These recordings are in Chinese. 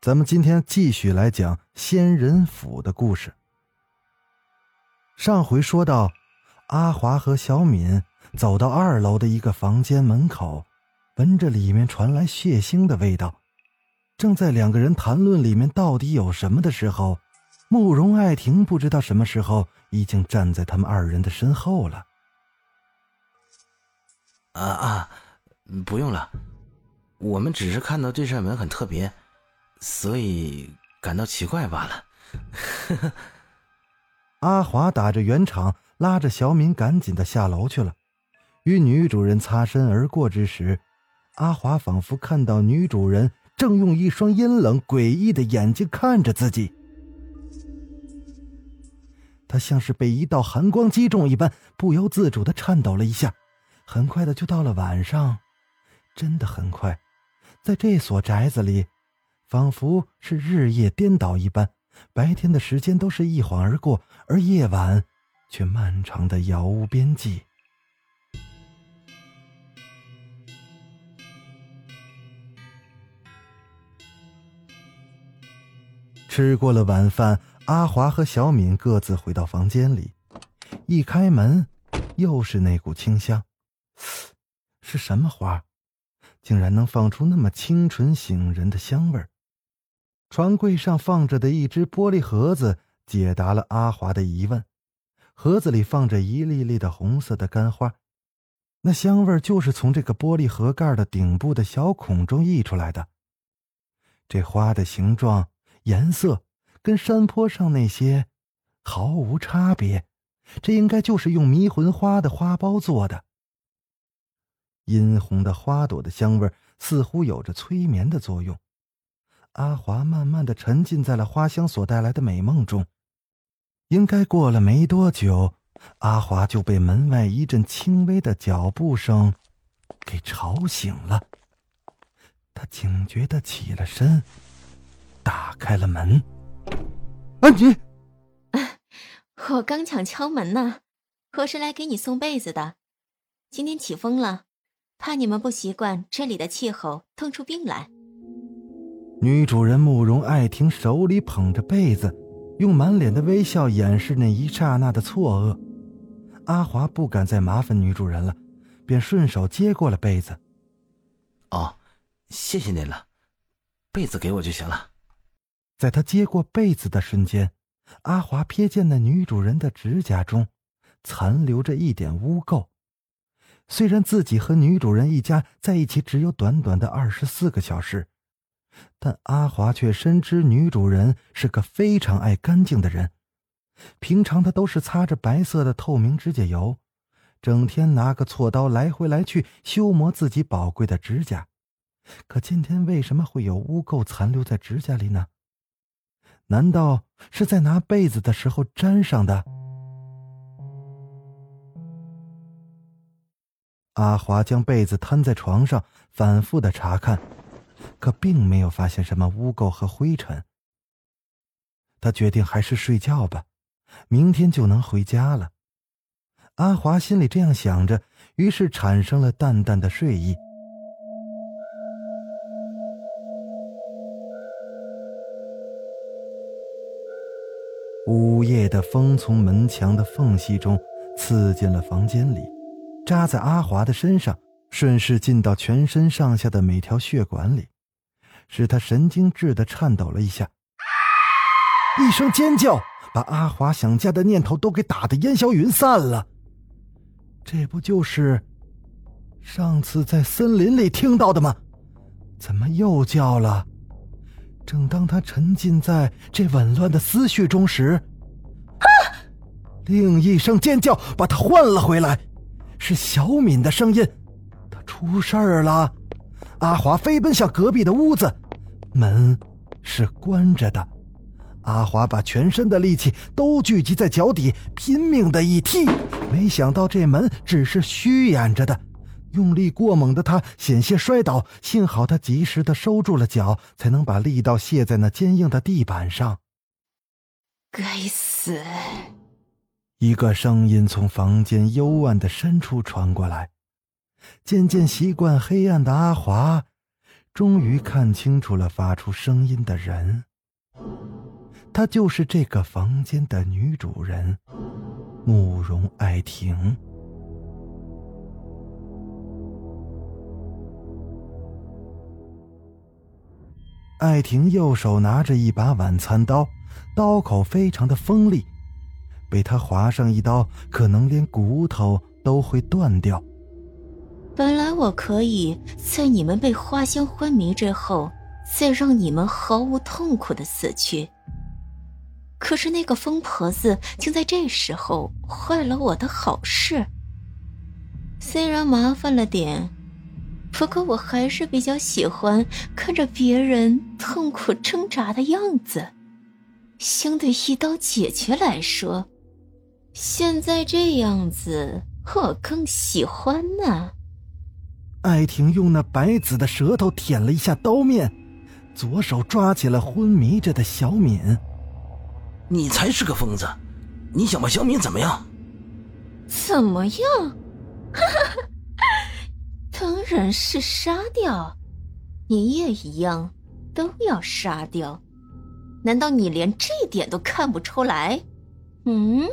咱们今天继续来讲仙人府的故事。上回说到，阿华和小敏走到二楼的一个房间门口，闻着里面传来血腥的味道，正在两个人谈论里面到底有什么的时候，慕容爱婷不知道什么时候已经站在他们二人的身后了。啊啊，不用了，我们只是看到这扇门很特别。所以感到奇怪罢了。阿华打着圆场，拉着小敏赶紧的下楼去了。与女主人擦身而过之时，阿华仿佛看到女主人正用一双阴冷诡异的眼睛看着自己。他像是被一道寒光击中一般，不由自主的颤抖了一下。很快的就到了晚上，真的很快，在这所宅子里。仿佛是日夜颠倒一般，白天的时间都是一晃而过，而夜晚却漫长的杳无边际。吃过了晚饭，阿华和小敏各自回到房间里，一开门，又是那股清香，是什么花？竟然能放出那么清纯醒人的香味儿？床柜上放着的一只玻璃盒子解答了阿华的疑问，盒子里放着一粒粒的红色的干花，那香味就是从这个玻璃盒盖的顶部的小孔中溢出来的。这花的形状、颜色跟山坡上那些毫无差别，这应该就是用迷魂花的花苞做的。殷红的花朵的香味似乎有着催眠的作用。阿华慢慢的沉浸在了花香所带来的美梦中。应该过了没多久，阿华就被门外一阵轻微的脚步声给吵醒了。他警觉的起了身，打开了门。安吉，我刚想敲门呢，我是来给你送被子的。今天起风了，怕你们不习惯这里的气候，冻出病来。女主人慕容爱婷手里捧着被子，用满脸的微笑掩饰那一刹那的错愕。阿华不敢再麻烦女主人了，便顺手接过了被子。哦，谢谢您了，被子给我就行了。在他接过被子的瞬间，阿华瞥见那女主人的指甲中残留着一点污垢。虽然自己和女主人一家在一起只有短短的二十四个小时。但阿华却深知女主人是个非常爱干净的人，平常她都是擦着白色的透明指甲油，整天拿个锉刀来回来去修磨自己宝贵的指甲。可今天为什么会有污垢残留在指甲里呢？难道是在拿被子的时候沾上的？阿华将被子摊在床上，反复的查看。可并没有发现什么污垢和灰尘。他决定还是睡觉吧，明天就能回家了。阿华心里这样想着，于是产生了淡淡的睡意。午夜的风从门墙的缝隙中刺进了房间里，扎在阿华的身上。顺势进到全身上下的每条血管里，使他神经质的颤抖了一下。一声尖叫，把阿华想家的念头都给打得烟消云散了。这不就是上次在森林里听到的吗？怎么又叫了？正当他沉浸在这紊乱的思绪中时，啊！另一声尖叫把他唤了回来，是小敏的声音。出事儿了！阿华飞奔向隔壁的屋子，门是关着的。阿华把全身的力气都聚集在脚底，拼命的一踢，没想到这门只是虚掩着的。用力过猛的他险些摔倒，幸好他及时的收住了脚，才能把力道卸在那坚硬的地板上。该死！一个声音从房间幽暗的深处传过来。渐渐习惯黑暗的阿华，终于看清楚了发出声音的人。她就是这个房间的女主人，慕容爱婷。爱婷右手拿着一把晚餐刀，刀口非常的锋利，被她划上一刀，可能连骨头都会断掉。本来我可以在你们被花香昏迷之后，再让你们毫无痛苦的死去。可是那个疯婆子竟在这时候坏了我的好事。虽然麻烦了点，不过我还是比较喜欢看着别人痛苦挣扎的样子。相对一刀解决来说，现在这样子我更喜欢呢。艾婷用那白紫的舌头舔了一下刀面，左手抓起了昏迷着的小敏。你才是个疯子！你想把小敏怎么样？怎么样？当然是杀掉！你也一样，都要杀掉。难道你连这点都看不出来？嗯？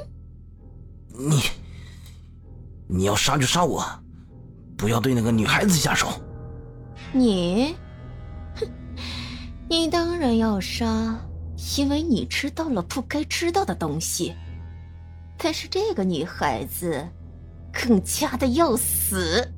你，你要杀就杀我，不要对那个女孩子下手。你，哼，你当然要杀。因为你知道了不该知道的东西，但是这个女孩子更加的要死。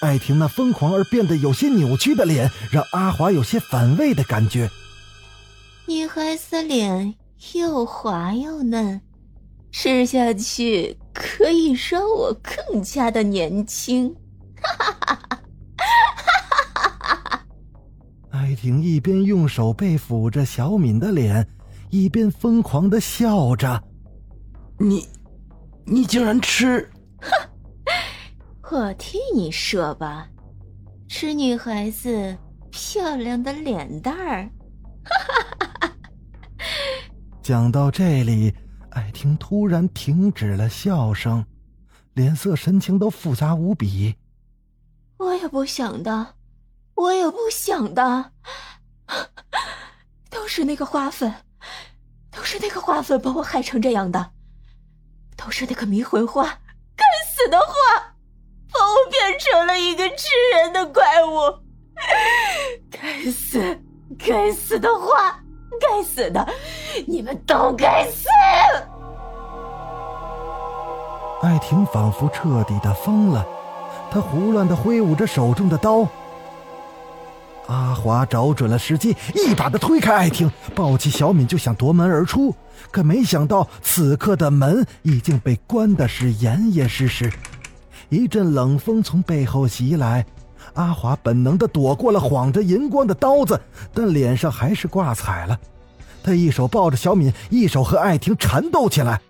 艾婷那疯狂而变得有些扭曲的脸，让阿华有些反胃的感觉。女孩子脸又滑又嫩，吃下去可以让我更加的年轻。哈哈哈！哈哈哈！艾婷一边用手背抚着小敏的脸，一边疯狂的笑着。你，你竟然吃？哼！我替你说吧，吃女孩子漂亮的脸蛋儿。哈哈哈！讲到这里，艾婷突然停止了笑声，脸色神情都复杂无比。我也不想的，我也不想的，都是那个花粉，都是那个花粉把我害成这样的，都是那个迷魂花，该死的花，把我变成了一个吃人的怪物，该死，该死的花，该死的，你们都该死！艾婷仿佛彻底的疯了。她胡乱的挥舞着手中的刀，阿华找准了时机，一把的推开艾婷，抱起小敏就想夺门而出，可没想到此刻的门已经被关的是严严实实。一阵冷风从背后袭来，阿华本能的躲过了晃着银光的刀子，但脸上还是挂彩了。他一手抱着小敏，一手和艾婷缠斗起来。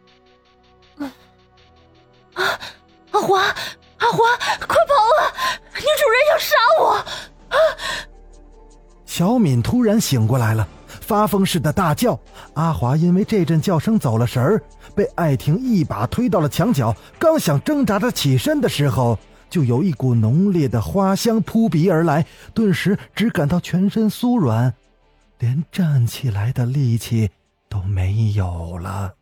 啊，阿华。阿华，快跑啊！女主人要杀我！啊！小敏突然醒过来了，发疯似的大叫。阿华因为这阵叫声走了神儿，被艾婷一把推到了墙角。刚想挣扎着起身的时候，就有一股浓烈的花香扑鼻而来，顿时只感到全身酥软，连站起来的力气都没有了。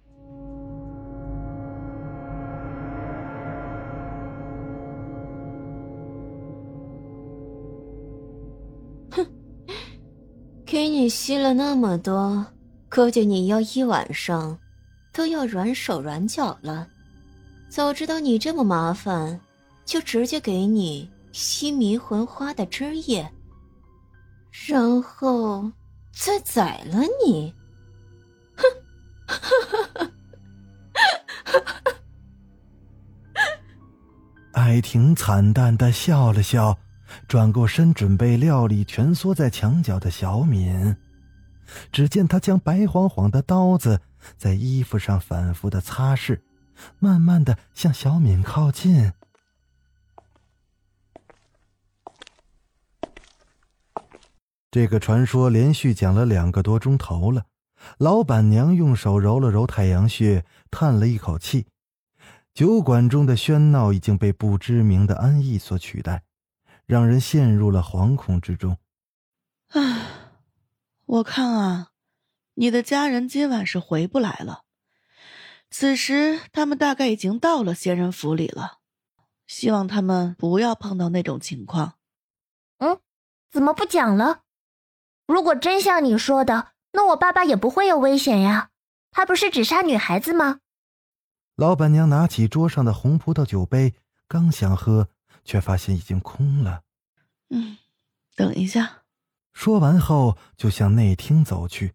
哼给你吸了那么多，估计你要一晚上都要软手软脚了。早知道你这么麻烦，就直接给你吸迷魂花的汁液，然后再宰了你。哼！艾婷惨淡的笑了笑，转过身准备料理蜷缩在墙角的小敏。只见他将白晃晃的刀子在衣服上反复的擦拭，慢慢的向小敏靠近。这个传说连续讲了两个多钟头了，老板娘用手揉了揉太阳穴，叹了一口气。酒馆中的喧闹已经被不知名的安逸所取代，让人陷入了惶恐之中。唉，我看啊，你的家人今晚是回不来了。此时他们大概已经到了仙人府里了，希望他们不要碰到那种情况。嗯，怎么不讲了？如果真像你说的，那我爸爸也不会有危险呀。他不是只杀女孩子吗？老板娘拿起桌上的红葡萄酒杯，刚想喝，却发现已经空了。嗯，等一下。说完后，就向内厅走去。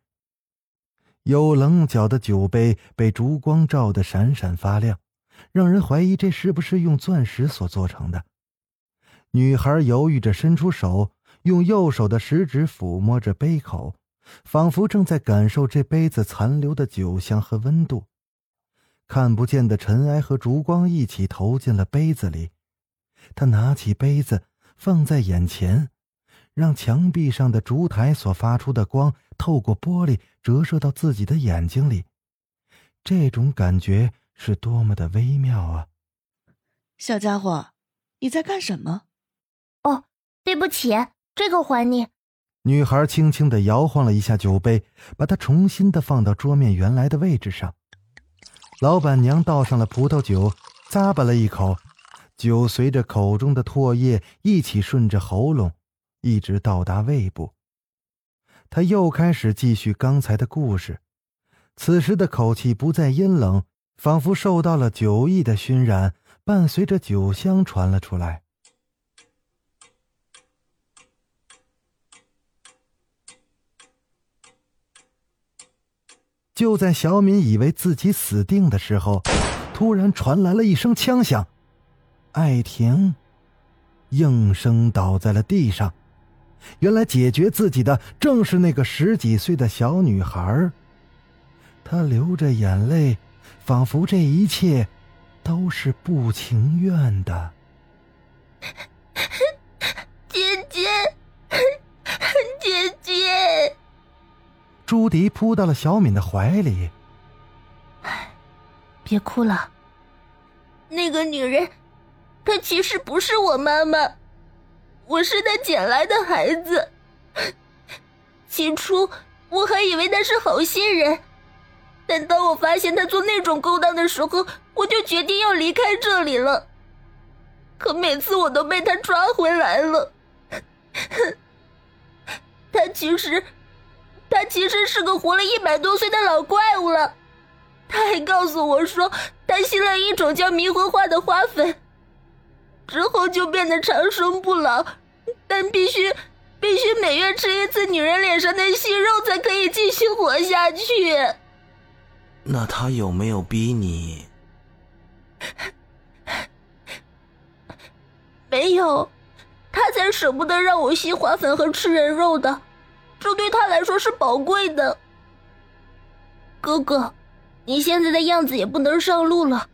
有棱角的酒杯被烛光照得闪闪发亮，让人怀疑这是不是用钻石所做成的。女孩犹豫着伸出手，用右手的食指抚摸着杯口，仿佛正在感受这杯子残留的酒香和温度。看不见的尘埃和烛光一起投进了杯子里，他拿起杯子放在眼前，让墙壁上的烛台所发出的光透过玻璃折射到自己的眼睛里，这种感觉是多么的微妙啊！小家伙，你在干什么？哦，对不起，这个还你。女孩轻轻的摇晃了一下酒杯，把它重新的放到桌面原来的位置上。老板娘倒上了葡萄酒，咂巴了一口，酒随着口中的唾液一起顺着喉咙，一直到达胃部。他又开始继续刚才的故事，此时的口气不再阴冷，仿佛受到了酒意的熏染，伴随着酒香传了出来。就在小敏以为自己死定的时候，突然传来了一声枪响，艾婷应声倒在了地上。原来解决自己的正是那个十几岁的小女孩。她流着眼泪，仿佛这一切都是不情愿的。朱迪扑到了小敏的怀里。唉，别哭了。那个女人，她其实不是我妈妈，我是她捡来的孩子。起初我还以为她是好心人，但当我发现她做那种勾当的时候，我就决定要离开这里了。可每次我都被她抓回来了。她其实……他其实是个活了一百多岁的老怪物了，他还告诉我说，他吸了一种叫迷魂花的花粉，之后就变得长生不老，但必须必须每月吃一次女人脸上的息肉才可以继续活下去。那他有没有逼你？没有，他才舍不得让我吸花粉和吃人肉的。这对他来说是宝贵的，哥哥，你现在的样子也不能上路了。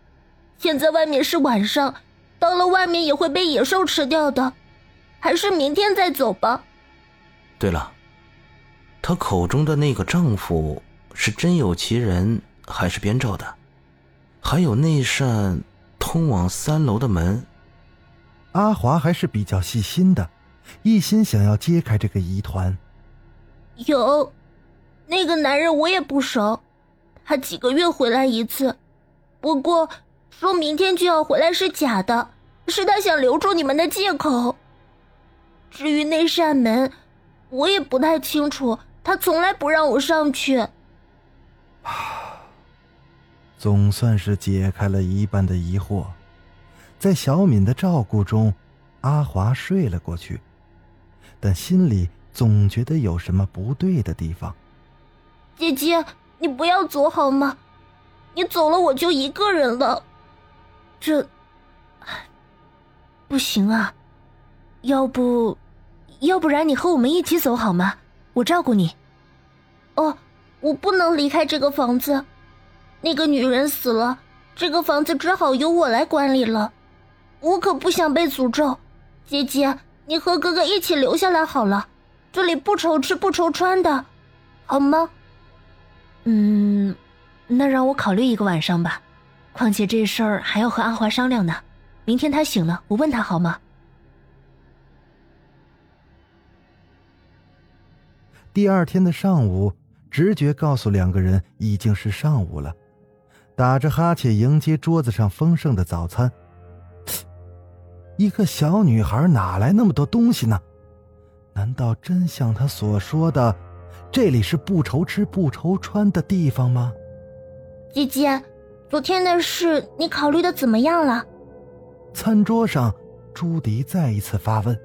现在外面是晚上，到了外面也会被野兽吃掉的，还是明天再走吧。对了，她口中的那个丈夫是真有其人还是编造的？还有那扇通往三楼的门，阿华还是比较细心的，一心想要揭开这个疑团。有，那个男人我也不熟，他几个月回来一次，不过说明天就要回来是假的，是他想留住你们的借口。至于那扇门，我也不太清楚，他从来不让我上去。总算是解开了一半的疑惑，在小敏的照顾中，阿华睡了过去，但心里。总觉得有什么不对的地方。姐姐，你不要走好吗？你走了，我就一个人了。这，不行啊，要不，要不然你和我们一起走好吗？我照顾你。哦，我不能离开这个房子，那个女人死了，这个房子只好由我来管理了。我可不想被诅咒，姐姐，你和哥哥一起留下来好了，这里不愁吃不愁穿的，好吗？嗯，那让我考虑一个晚上吧。况且这事儿还要和阿华商量呢。明天他醒了，我问他好吗？第二天的上午，直觉告诉两个人已经是上午了，打着哈欠迎接桌子上丰盛的早餐。一个小女孩哪来那么多东西呢？难道真像他所说的，这里是不愁吃不愁穿的地方吗？姐姐，昨天的事你考虑的怎么样了？餐桌上，朱迪再一次发问：“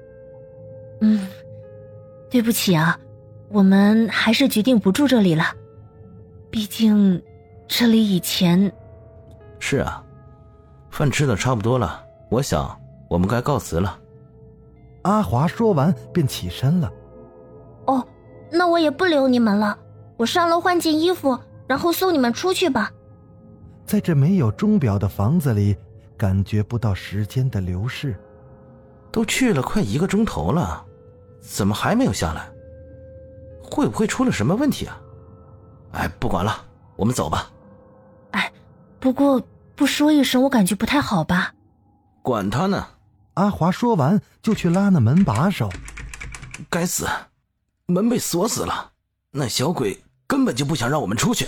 嗯，对不起啊，我们还是决定不住这里了。毕竟，这里以前……是啊，饭吃的差不多了，我想我们该告辞了。”阿华说完便起身了。“哦，那我也不留你们了，我上楼换件衣服，然后送你们出去吧。”在这没有钟表的房子里。感觉不到时间的流逝，都去了快一个钟头了，怎么还没有下来？会不会出了什么问题啊？哎，不管了，我们走吧。哎，不过不说一声，我感觉不太好吧？管他呢！阿华说完就去拉那门把手。该死，门被锁死了，那小鬼根本就不想让我们出去。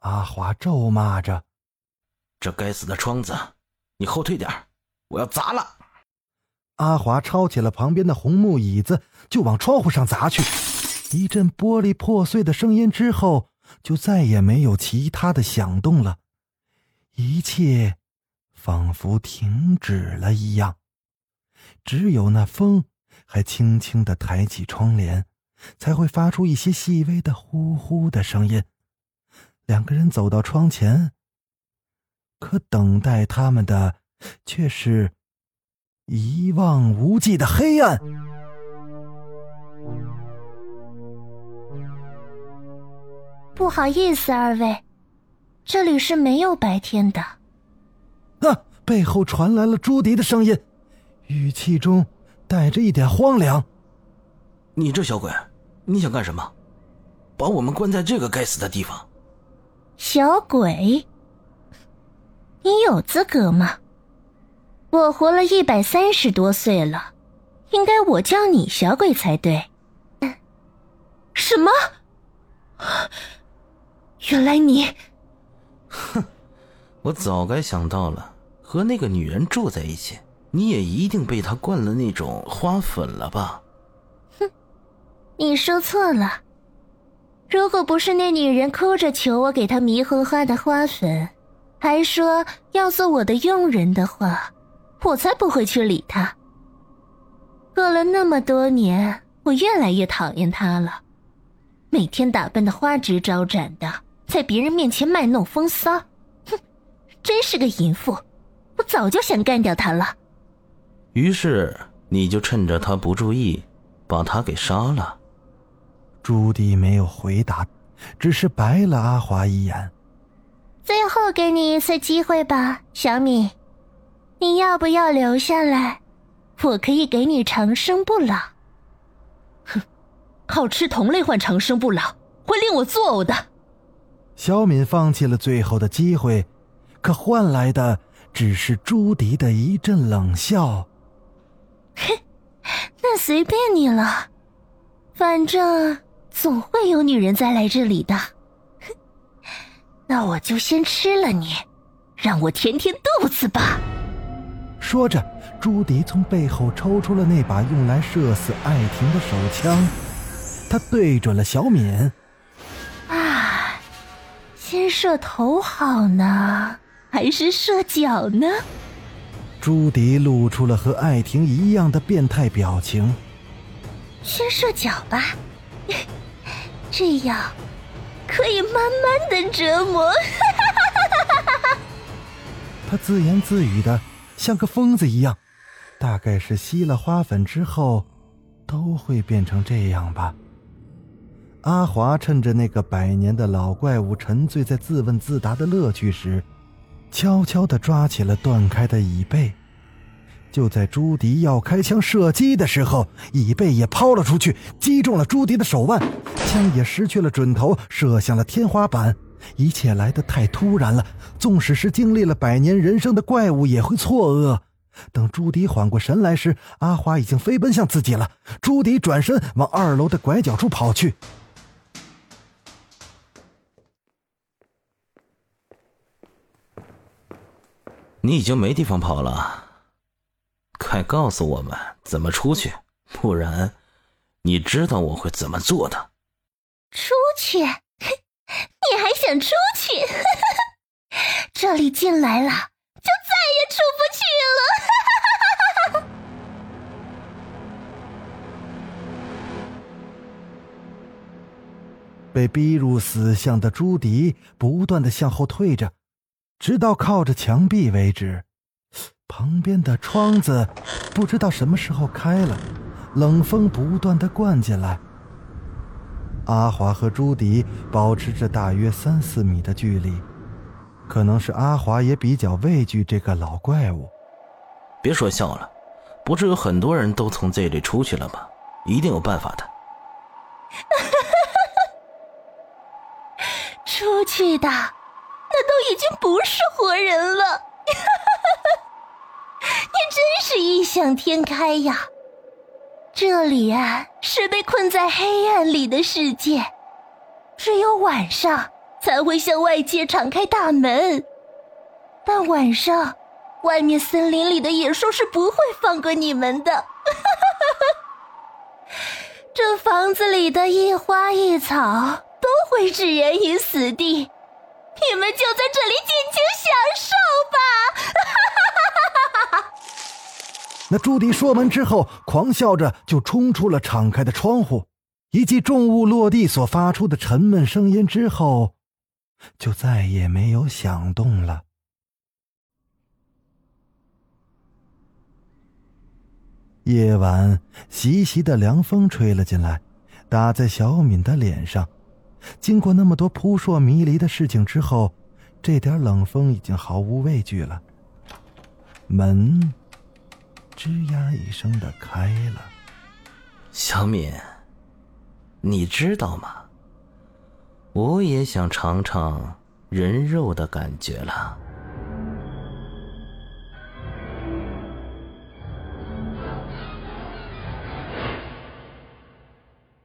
阿华咒骂着。这该死的窗子，你后退点我要砸了！阿华抄起了旁边的红木椅子，就往窗户上砸去。一阵玻璃破碎的声音之后，就再也没有其他的响动了，一切仿佛停止了一样。只有那风还轻轻的抬起窗帘，才会发出一些细微的呼呼的声音。两个人走到窗前。可等待他们的，却是一望无际的黑暗。不好意思，二位，这里是没有白天的。啊！背后传来了朱迪的声音，语气中带着一点荒凉。你这小鬼，你想干什么？把我们关在这个该死的地方？小鬼。你有资格吗？我活了一百三十多岁了，应该我叫你小鬼才对。什么？原来你……哼，我早该想到了，和那个女人住在一起，你也一定被她灌了那种花粉了吧？哼，你说错了。如果不是那女人哭着求我给她迷魂花的花粉。还说要做我的佣人的话，我才不会去理她。过了那么多年，我越来越讨厌他了。每天打扮的花枝招展的，在别人面前卖弄风骚，哼，真是个淫妇！我早就想干掉他了。于是你就趁着他不注意，把他给杀了。朱棣没有回答，只是白了阿华一眼。最后给你一次机会吧，小敏，你要不要留下来？我可以给你长生不老。哼，靠吃同类换长生不老，会令我作呕的。小敏放弃了最后的机会，可换来的只是朱迪的一阵冷笑。嘿，那随便你了，反正总会有女人再来这里的。那我就先吃了你，让我填填肚子吧。说着，朱迪从背后抽出了那把用来射死艾婷的手枪，他对准了小敏。啊，先射头好呢，还是射脚呢？朱迪露出了和艾婷一样的变态表情。先射脚吧，这样。可以慢慢的折磨，他自言自语的，像个疯子一样，大概是吸了花粉之后，都会变成这样吧。阿华趁着那个百年的老怪物沉醉在自问自答的乐趣时，悄悄地抓起了断开的椅背。就在朱迪要开枪射击的时候，椅背也抛了出去，击中了朱迪的手腕，枪也失去了准头，射向了天花板。一切来得太突然了，纵使是经历了百年人生的怪物也会错愕。等朱迪缓过神来时，阿华已经飞奔向自己了。朱迪转身往二楼的拐角处跑去。你已经没地方跑了。快告诉我们怎么出去，不然，你知道我会怎么做的。出去？你还想出去？这里进来了，就再也出不去了。被逼入死巷的朱迪不断的向后退着，直到靠着墙壁为止。旁边的窗子不知道什么时候开了，冷风不断的灌进来。阿华和朱迪保持着大约三四米的距离，可能是阿华也比较畏惧这个老怪物。别说笑了，不是有很多人都从这里出去了吗？一定有办法的。出去的，那都已经不是活人了。你真是异想天开呀！这里啊，是被困在黑暗里的世界，只有晚上才会向外界敞开大门。但晚上，外面森林里的野兽是不会放过你们的。这房子里的一花一草都会置人于死地，你们就在这里尽情享受吧！那朱迪说完之后，狂笑着就冲出了敞开的窗户。一记重物落地所发出的沉闷声音之后，就再也没有响动了。夜晚，习习的凉风吹了进来，打在小敏的脸上。经过那么多扑朔迷离的事情之后，这点冷风已经毫无畏惧了。门。吱呀一声的开了，小敏，你知道吗？我也想尝尝人肉的感觉了。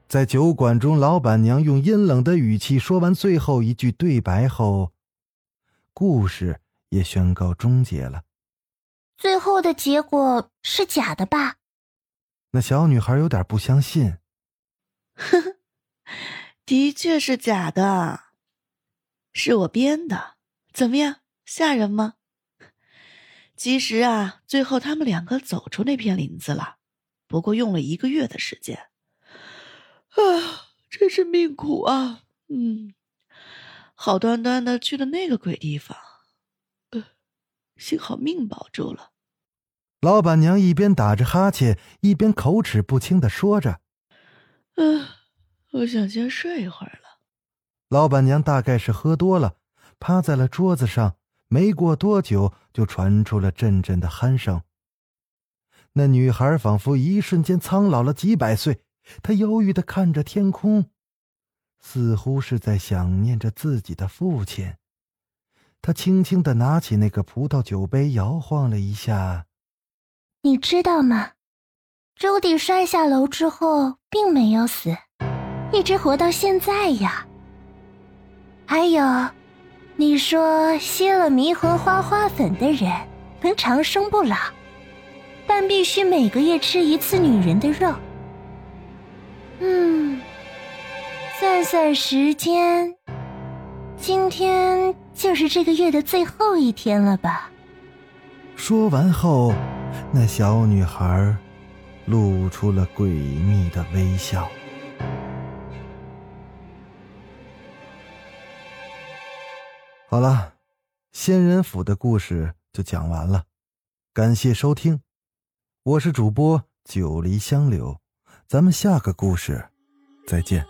在酒馆中，老板娘用阴冷的语气说完最后一句对白后，故事也宣告终结了。最后的结果是假的吧？那小女孩有点不相信。呵呵，的确是假的，是我编的。怎么样，吓人吗？其实啊，最后他们两个走出那片林子了，不过用了一个月的时间。啊，真是命苦啊！嗯，好端端的去了那个鬼地方。幸好命保住了。老板娘一边打着哈欠，一边口齿不清的说着：“嗯，我想先睡一会儿了。”老板娘大概是喝多了，趴在了桌子上。没过多久，就传出了阵阵的鼾声。那女孩仿佛一瞬间苍老了几百岁，他忧郁的看着天空，似乎是在想念着自己的父亲。他轻轻的拿起那个葡萄酒杯，摇晃了一下。你知道吗？朱迪摔下楼之后并没有死，一直活到现在呀。还有，你说吸了迷魂花花粉的人能长生不老，但必须每个月吃一次女人的肉。算算时间，今天。就是这个月的最后一天了吧？说完后，那小女孩露出了诡秘的微笑。好了，仙人府的故事就讲完了，感谢收听，我是主播九黎香柳，咱们下个故事再见。